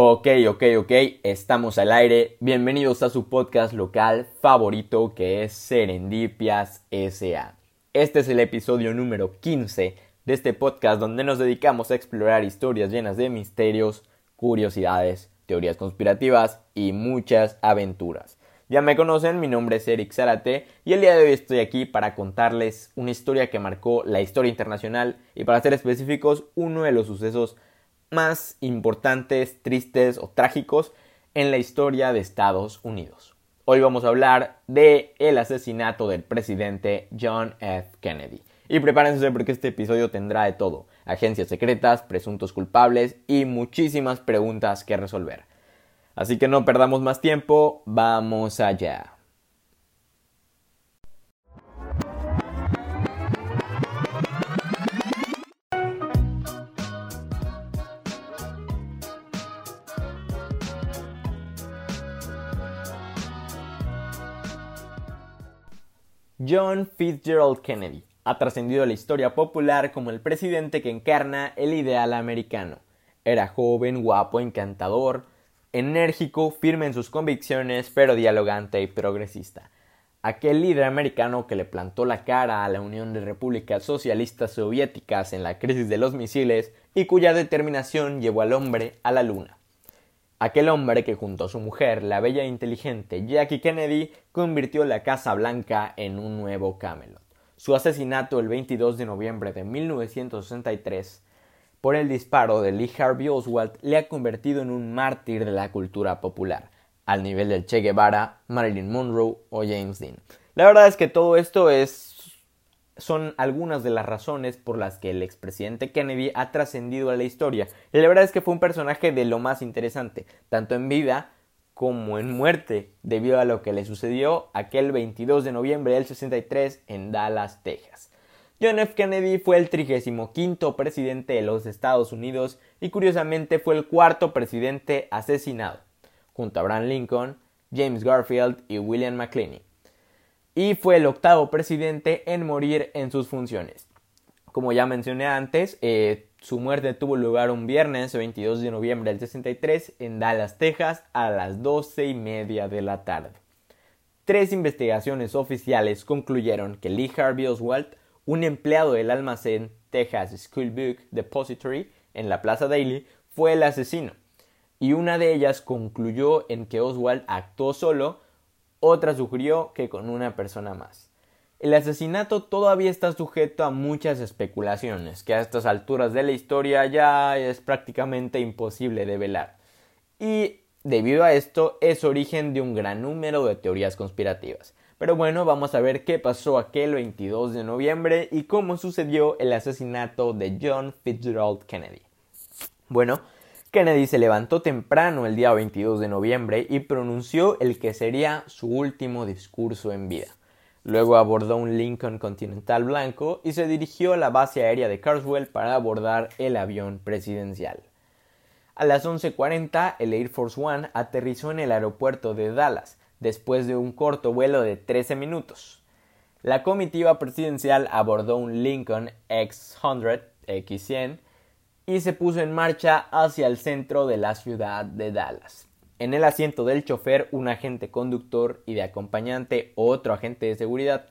Ok, ok, ok, estamos al aire. Bienvenidos a su podcast local favorito que es Serendipias SA. Este es el episodio número 15 de este podcast donde nos dedicamos a explorar historias llenas de misterios, curiosidades, teorías conspirativas y muchas aventuras. Ya me conocen, mi nombre es Eric Zárate y el día de hoy estoy aquí para contarles una historia que marcó la historia internacional y para ser específicos, uno de los sucesos más importantes, tristes o trágicos en la historia de Estados Unidos. Hoy vamos a hablar de el asesinato del presidente John F. Kennedy. Y prepárense porque este episodio tendrá de todo, agencias secretas, presuntos culpables y muchísimas preguntas que resolver. Así que no perdamos más tiempo, vamos allá. John Fitzgerald Kennedy ha trascendido la historia popular como el presidente que encarna el ideal americano. Era joven, guapo, encantador, enérgico, firme en sus convicciones, pero dialogante y progresista. Aquel líder americano que le plantó la cara a la Unión de Repúblicas Socialistas Soviéticas en la crisis de los misiles y cuya determinación llevó al hombre a la luna. Aquel hombre que junto a su mujer, la bella e inteligente Jackie Kennedy, convirtió la Casa Blanca en un nuevo Camelot. Su asesinato el 22 de noviembre de 1963 por el disparo de Lee Harvey Oswald le ha convertido en un mártir de la cultura popular, al nivel del Che Guevara, Marilyn Monroe o James Dean. La verdad es que todo esto es son algunas de las razones por las que el expresidente Kennedy ha trascendido a la historia. Y la verdad es que fue un personaje de lo más interesante, tanto en vida como en muerte, debido a lo que le sucedió aquel 22 de noviembre del 63 en Dallas, Texas. John F. Kennedy fue el 35 presidente de los Estados Unidos y curiosamente fue el cuarto presidente asesinado, junto a Abraham Lincoln, James Garfield y William McLean y fue el octavo presidente en morir en sus funciones. Como ya mencioné antes, eh, su muerte tuvo lugar un viernes 22 de noviembre del 63 en Dallas, Texas, a las 12 y media de la tarde. Tres investigaciones oficiales concluyeron que Lee Harvey Oswald, un empleado del almacén Texas School Book Depository en la Plaza Daily, fue el asesino, y una de ellas concluyó en que Oswald actuó solo otra sugirió que con una persona más. El asesinato todavía está sujeto a muchas especulaciones, que a estas alturas de la historia ya es prácticamente imposible de velar. Y debido a esto es origen de un gran número de teorías conspirativas. Pero bueno, vamos a ver qué pasó aquel 22 de noviembre y cómo sucedió el asesinato de John Fitzgerald Kennedy. Bueno, Kennedy se levantó temprano el día 22 de noviembre y pronunció el que sería su último discurso en vida. Luego abordó un Lincoln Continental blanco y se dirigió a la base aérea de Carswell para abordar el avión presidencial. A las 11.40 el Air Force One aterrizó en el aeropuerto de Dallas, después de un corto vuelo de 13 minutos. La comitiva presidencial abordó un Lincoln X-100 X100 y se puso en marcha hacia el centro de la ciudad de Dallas. En el asiento del chofer, un agente conductor y de acompañante otro agente de seguridad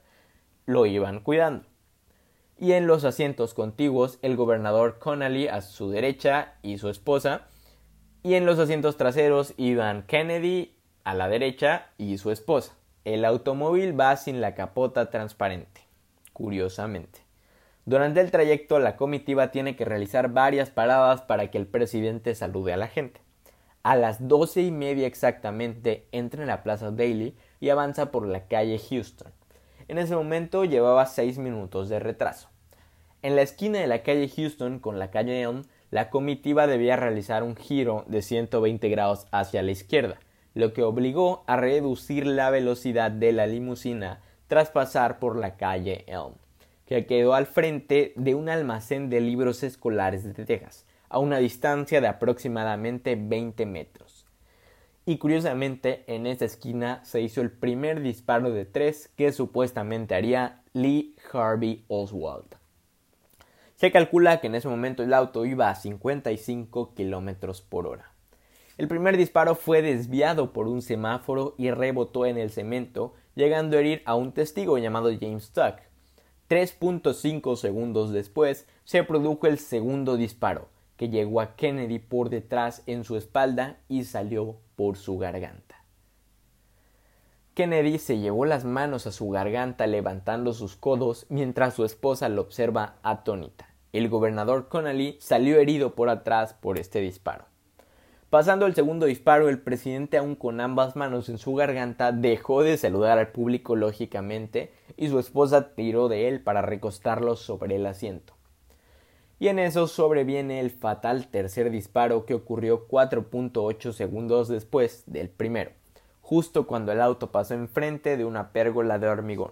lo iban cuidando. Y en los asientos contiguos, el gobernador Connally a su derecha y su esposa. Y en los asientos traseros iban Kennedy a la derecha y su esposa. El automóvil va sin la capota transparente, curiosamente. Durante el trayecto, la comitiva tiene que realizar varias paradas para que el presidente salude a la gente. A las doce y media exactamente entra en la Plaza Daily y avanza por la calle Houston. En ese momento llevaba seis minutos de retraso. En la esquina de la calle Houston con la calle Elm, la comitiva debía realizar un giro de 120 grados hacia la izquierda, lo que obligó a reducir la velocidad de la limusina tras pasar por la calle Elm que quedó al frente de un almacén de libros escolares de Texas, a una distancia de aproximadamente 20 metros. Y curiosamente, en esa esquina se hizo el primer disparo de tres que supuestamente haría Lee Harvey Oswald. Se calcula que en ese momento el auto iba a 55 kilómetros por hora. El primer disparo fue desviado por un semáforo y rebotó en el cemento, llegando a herir a un testigo llamado James Tuck. 3.5 segundos después se produjo el segundo disparo, que llegó a Kennedy por detrás en su espalda y salió por su garganta. Kennedy se llevó las manos a su garganta levantando sus codos mientras su esposa lo observa atónita. El gobernador Connolly salió herido por atrás por este disparo. Pasando el segundo disparo, el presidente aún con ambas manos en su garganta dejó de saludar al público lógicamente y su esposa tiró de él para recostarlo sobre el asiento. Y en eso sobreviene el fatal tercer disparo que ocurrió 4.8 segundos después del primero justo cuando el auto pasó enfrente de una pérgola de hormigón.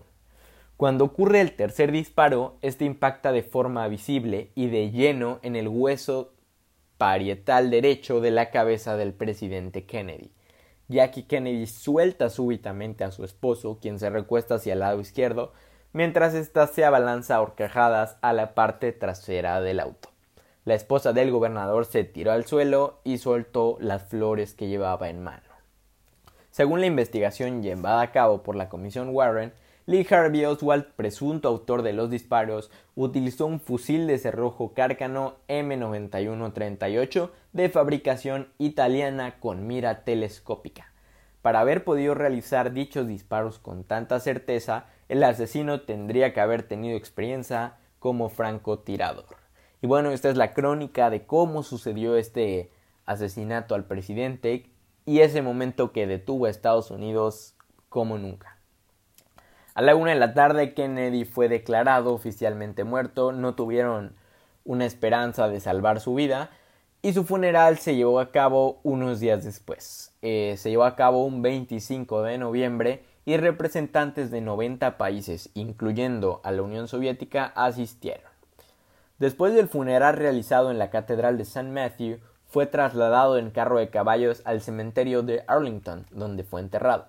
Cuando ocurre el tercer disparo, este impacta de forma visible y de lleno en el hueso parietal derecho de la cabeza del presidente Kennedy. Jackie Kennedy suelta súbitamente a su esposo, quien se recuesta hacia el lado izquierdo, mientras ésta se abalanza a horcajadas a la parte trasera del auto. La esposa del gobernador se tiró al suelo y soltó las flores que llevaba en mano. Según la investigación llevada a cabo por la Comisión Warren, Lee Harvey Oswald, presunto autor de los disparos, utilizó un fusil de cerrojo Cárcano M9138 de fabricación italiana con mira telescópica. Para haber podido realizar dichos disparos con tanta certeza, el asesino tendría que haber tenido experiencia como francotirador. Y bueno, esta es la crónica de cómo sucedió este asesinato al presidente y ese momento que detuvo a Estados Unidos como nunca. A la una de la tarde Kennedy fue declarado oficialmente muerto, no tuvieron una esperanza de salvar su vida y su funeral se llevó a cabo unos días después. Eh, se llevó a cabo un 25 de noviembre y representantes de 90 países, incluyendo a la Unión Soviética, asistieron. Después del funeral realizado en la Catedral de St. Matthew, fue trasladado en carro de caballos al cementerio de Arlington, donde fue enterrado.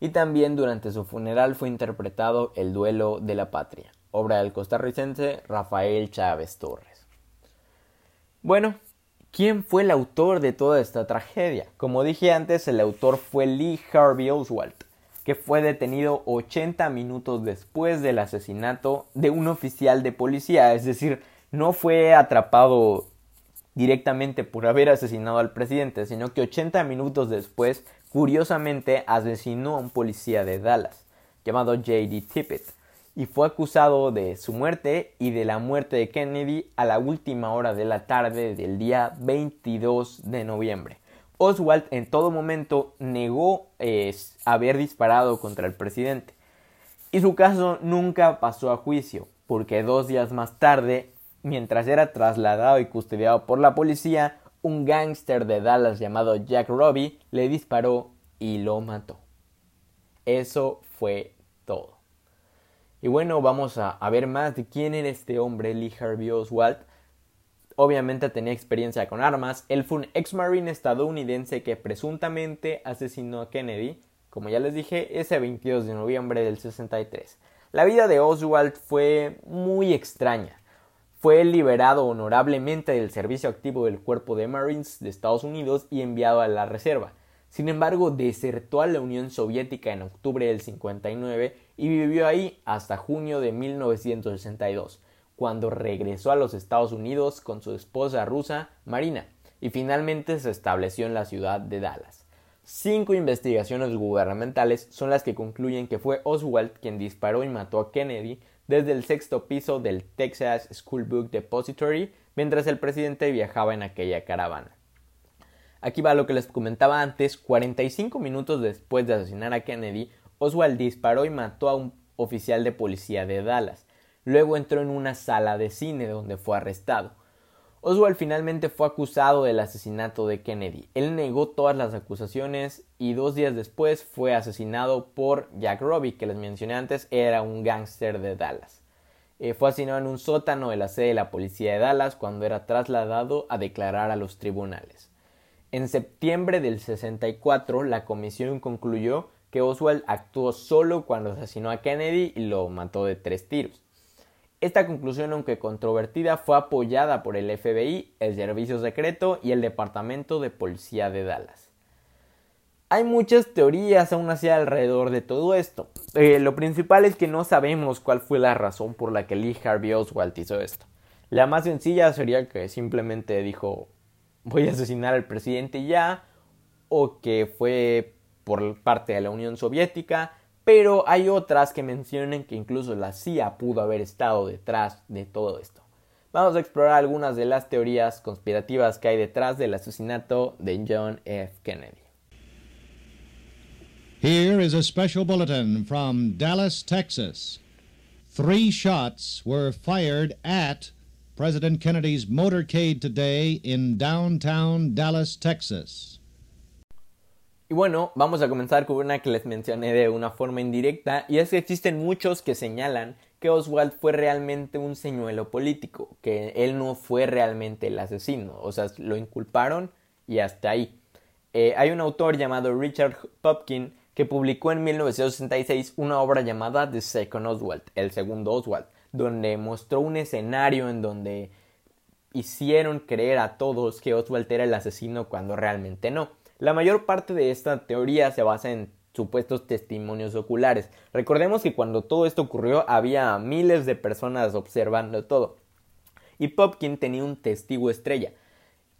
Y también durante su funeral fue interpretado El duelo de la patria, obra del costarricense Rafael Chávez Torres. Bueno, ¿quién fue el autor de toda esta tragedia? Como dije antes, el autor fue Lee Harvey Oswald, que fue detenido 80 minutos después del asesinato de un oficial de policía, es decir, no fue atrapado directamente por haber asesinado al presidente, sino que 80 minutos después, curiosamente, asesinó a un policía de Dallas, llamado J.D. Tippett, y fue acusado de su muerte y de la muerte de Kennedy a la última hora de la tarde del día 22 de noviembre. Oswald en todo momento negó eh, haber disparado contra el presidente. Y su caso nunca pasó a juicio, porque dos días más tarde Mientras era trasladado y custodiado por la policía, un gángster de Dallas llamado Jack Robbie le disparó y lo mató. Eso fue todo. Y bueno, vamos a, ver más de quién era este hombre, Lee Harvey Oswald. Obviamente tenía experiencia con armas. Él fue un ex marine estadounidense que presuntamente asesinó a Kennedy, como ya les dije, ese 22 de noviembre del 63. La vida de Oswald fue muy extraña. Fue liberado honorablemente del servicio activo del Cuerpo de Marines de Estados Unidos y enviado a la reserva. Sin embargo, desertó a la Unión Soviética en octubre del 59 y vivió ahí hasta junio de 1962, cuando regresó a los Estados Unidos con su esposa rusa, Marina, y finalmente se estableció en la ciudad de Dallas. Cinco investigaciones gubernamentales son las que concluyen que fue Oswald quien disparó y mató a Kennedy desde el sexto piso del Texas School Book Depository mientras el presidente viajaba en aquella caravana. Aquí va lo que les comentaba antes, 45 minutos después de asesinar a Kennedy, Oswald disparó y mató a un oficial de policía de Dallas. Luego entró en una sala de cine donde fue arrestado. Oswald finalmente fue acusado del asesinato de Kennedy. Él negó todas las acusaciones y dos días después fue asesinado por Jack Robbie, que les mencioné antes, era un gángster de Dallas. Eh, fue asesinado en un sótano de la sede de la policía de Dallas cuando era trasladado a declarar a los tribunales. En septiembre del 64, la comisión concluyó que Oswald actuó solo cuando asesinó a Kennedy y lo mató de tres tiros. Esta conclusión, aunque controvertida, fue apoyada por el FBI, el Servicio Secreto y el Departamento de Policía de Dallas. Hay muchas teorías aún así alrededor de todo esto. Eh, lo principal es que no sabemos cuál fue la razón por la que Lee Harvey Oswald hizo esto. La más sencilla sería que simplemente dijo voy a asesinar al presidente ya, o que fue por parte de la Unión Soviética, pero hay otras que mencionan que incluso la CIA pudo haber estado detrás de todo esto. Vamos a explorar algunas de las teorías conspirativas que hay detrás del asesinato de John F. Kennedy. Here is a special bulletin from Dallas, Texas. Three shots were fired at President Kennedy's motorcade today in downtown Dallas, Texas. Y bueno, vamos a comenzar con una que les mencioné de una forma indirecta, y es que existen muchos que señalan que Oswald fue realmente un señuelo político, que él no fue realmente el asesino, o sea, lo inculparon y hasta ahí. Eh, hay un autor llamado Richard Popkin que publicó en 1966 una obra llamada The Second Oswald, el segundo Oswald, donde mostró un escenario en donde hicieron creer a todos que Oswald era el asesino cuando realmente no. La mayor parte de esta teoría se basa en supuestos testimonios oculares. Recordemos que cuando todo esto ocurrió había miles de personas observando todo. Y Popkin tenía un testigo estrella,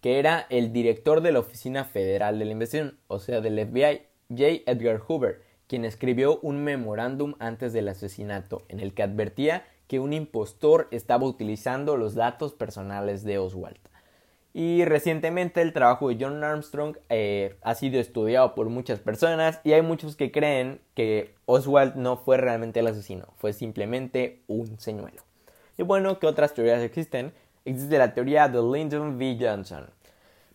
que era el director de la Oficina Federal de la Investigación, o sea, del FBI, J. Edgar Hoover, quien escribió un memorándum antes del asesinato en el que advertía que un impostor estaba utilizando los datos personales de Oswald. Y recientemente el trabajo de John Armstrong eh, ha sido estudiado por muchas personas y hay muchos que creen que Oswald no fue realmente el asesino, fue simplemente un señuelo. Y bueno, ¿qué otras teorías existen? Existe la teoría de Lyndon V. Johnson.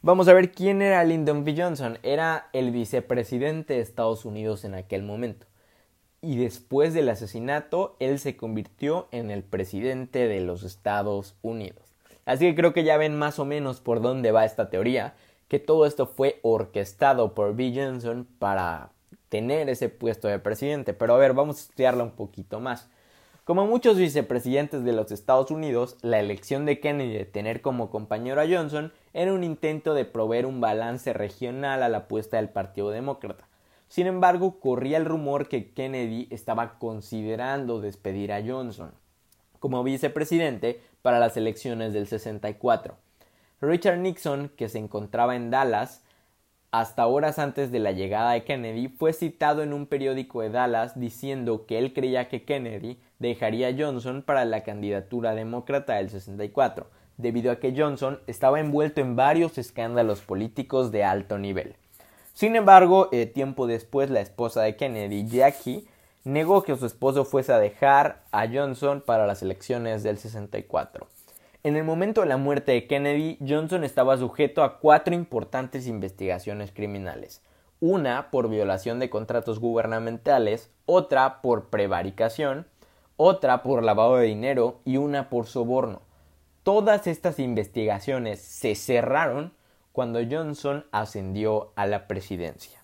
Vamos a ver quién era Lyndon B. Johnson. Era el vicepresidente de Estados Unidos en aquel momento y después del asesinato él se convirtió en el presidente de los Estados Unidos. Así que creo que ya ven más o menos por dónde va esta teoría, que todo esto fue orquestado por B. Johnson para tener ese puesto de presidente. Pero a ver, vamos a estudiarlo un poquito más. Como muchos vicepresidentes de los Estados Unidos, la elección de Kennedy de tener como compañero a Johnson era un intento de proveer un balance regional a la apuesta del Partido Demócrata. Sin embargo, corría el rumor que Kennedy estaba considerando despedir a Johnson como vicepresidente para las elecciones del 64. Richard Nixon, que se encontraba en Dallas hasta horas antes de la llegada de Kennedy, fue citado en un periódico de Dallas diciendo que él creía que Kennedy dejaría a Johnson para la candidatura demócrata del 64, debido a que Johnson estaba envuelto en varios escándalos políticos de alto nivel. Sin embargo, eh, tiempo después, la esposa de Kennedy, Jackie, negó que su esposo fuese a dejar a Johnson para las elecciones del 64. En el momento de la muerte de Kennedy, Johnson estaba sujeto a cuatro importantes investigaciones criminales. Una por violación de contratos gubernamentales, otra por prevaricación, otra por lavado de dinero y una por soborno. Todas estas investigaciones se cerraron cuando Johnson ascendió a la presidencia.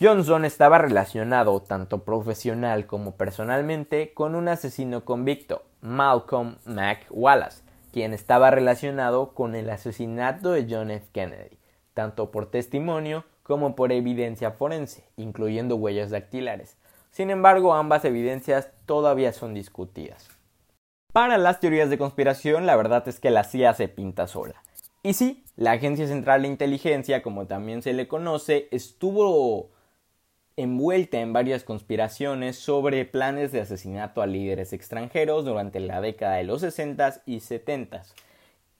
Johnson estaba relacionado tanto profesional como personalmente con un asesino convicto, Malcolm Mac Wallace, quien estaba relacionado con el asesinato de John F. Kennedy, tanto por testimonio como por evidencia forense, incluyendo huellas dactilares. Sin embargo, ambas evidencias todavía son discutidas. Para las teorías de conspiración, la verdad es que la CIA se pinta sola. Y sí, la Agencia Central de Inteligencia, como también se le conoce, estuvo envuelta en varias conspiraciones sobre planes de asesinato a líderes extranjeros durante la década de los 60 y 70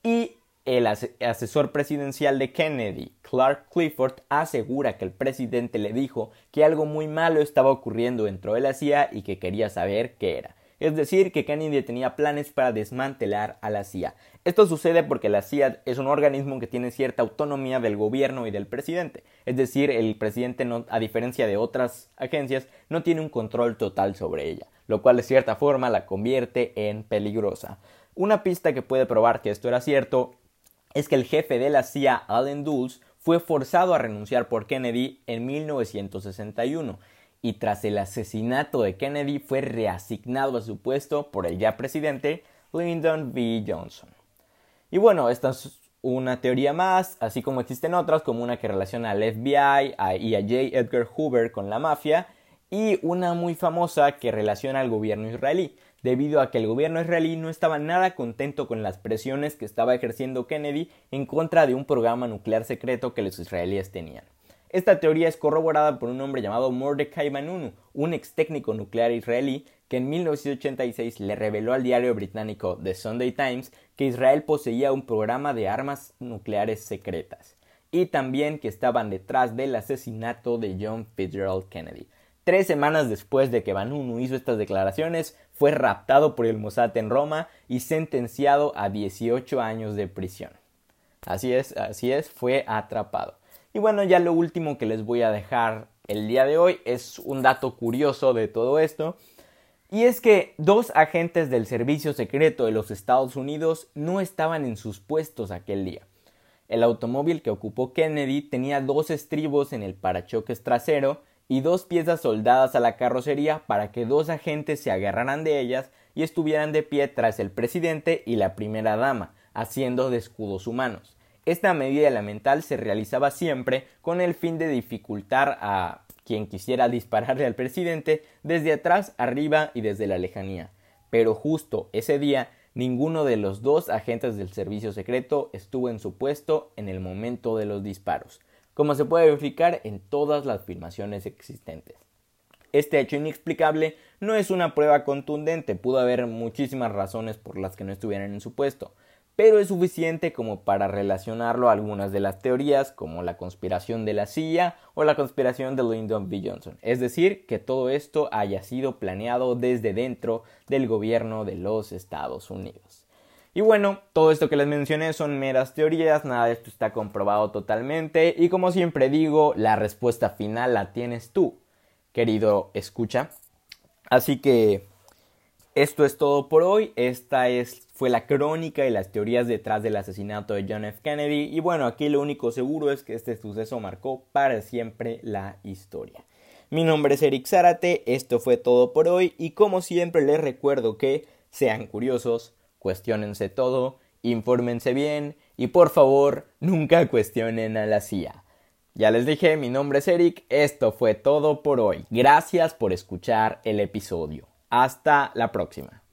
y el asesor presidencial de Kennedy, Clark Clifford, asegura que el presidente le dijo que algo muy malo estaba ocurriendo dentro de la CIA y que quería saber qué era es decir, que Kennedy tenía planes para desmantelar a la CIA. Esto sucede porque la CIA es un organismo que tiene cierta autonomía del gobierno y del presidente, es decir, el presidente, a diferencia de otras agencias, no tiene un control total sobre ella, lo cual de cierta forma la convierte en peligrosa. Una pista que puede probar que esto era cierto es que el jefe de la CIA, Allen Dulles, fue forzado a renunciar por Kennedy en 1961 y tras el asesinato de Kennedy fue reasignado a su puesto por el ya presidente Lyndon B. Johnson. Y bueno, esta es una teoría más, así como existen otras, como una que relaciona al FBI y a J. Edgar Hoover con la mafia, y una muy famosa que relaciona al gobierno israelí, debido a que el gobierno israelí no estaba nada contento con las presiones que estaba ejerciendo Kennedy en contra de un programa nuclear secreto que los israelíes tenían. Esta teoría es corroborada por un hombre llamado Mordecai Manunu, un ex técnico nuclear israelí que en 1986 le reveló al diario británico The Sunday Times que Israel poseía un programa de armas nucleares secretas y también que estaban detrás del asesinato de John Fitzgerald Kennedy. Tres semanas después de que Manunu hizo estas declaraciones, fue raptado por el Mossad en Roma y sentenciado a 18 años de prisión. Así es, así es, fue atrapado. Y bueno, ya lo último que les voy a dejar el día de hoy es un dato curioso de todo esto. Y es que dos agentes del Servicio Secreto de los Estados Unidos no estaban en sus puestos aquel día. El automóvil que ocupó Kennedy tenía dos estribos en el parachoques trasero y dos piezas soldadas a la carrocería para que dos agentes se agarraran de ellas y estuvieran de pie tras el presidente y la primera dama, haciendo de escudos humanos. Esta medida elemental se realizaba siempre con el fin de dificultar a quien quisiera dispararle al presidente desde atrás, arriba y desde la lejanía. Pero justo ese día ninguno de los dos agentes del servicio secreto estuvo en su puesto en el momento de los disparos, como se puede verificar en todas las filmaciones existentes. Este hecho inexplicable no es una prueba contundente, pudo haber muchísimas razones por las que no estuvieran en su puesto, pero es suficiente como para relacionarlo a algunas de las teorías como la conspiración de la CIA o la conspiración de Lyndon B. Johnson, es decir, que todo esto haya sido planeado desde dentro del gobierno de los Estados Unidos. Y bueno, todo esto que les mencioné son meras teorías, nada de esto está comprobado totalmente y como siempre digo, la respuesta final la tienes tú, querido escucha. Así que esto es todo por hoy. Esta es, fue la crónica y las teorías detrás del asesinato de John F. Kennedy. Y bueno, aquí lo único seguro es que este suceso marcó para siempre la historia. Mi nombre es Eric Zárate, esto fue todo por hoy y como siempre les recuerdo que sean curiosos, cuestionense todo, infórmense bien y por favor nunca cuestionen a la CIA. Ya les dije, mi nombre es Eric, esto fue todo por hoy. Gracias por escuchar el episodio. Hasta la próxima.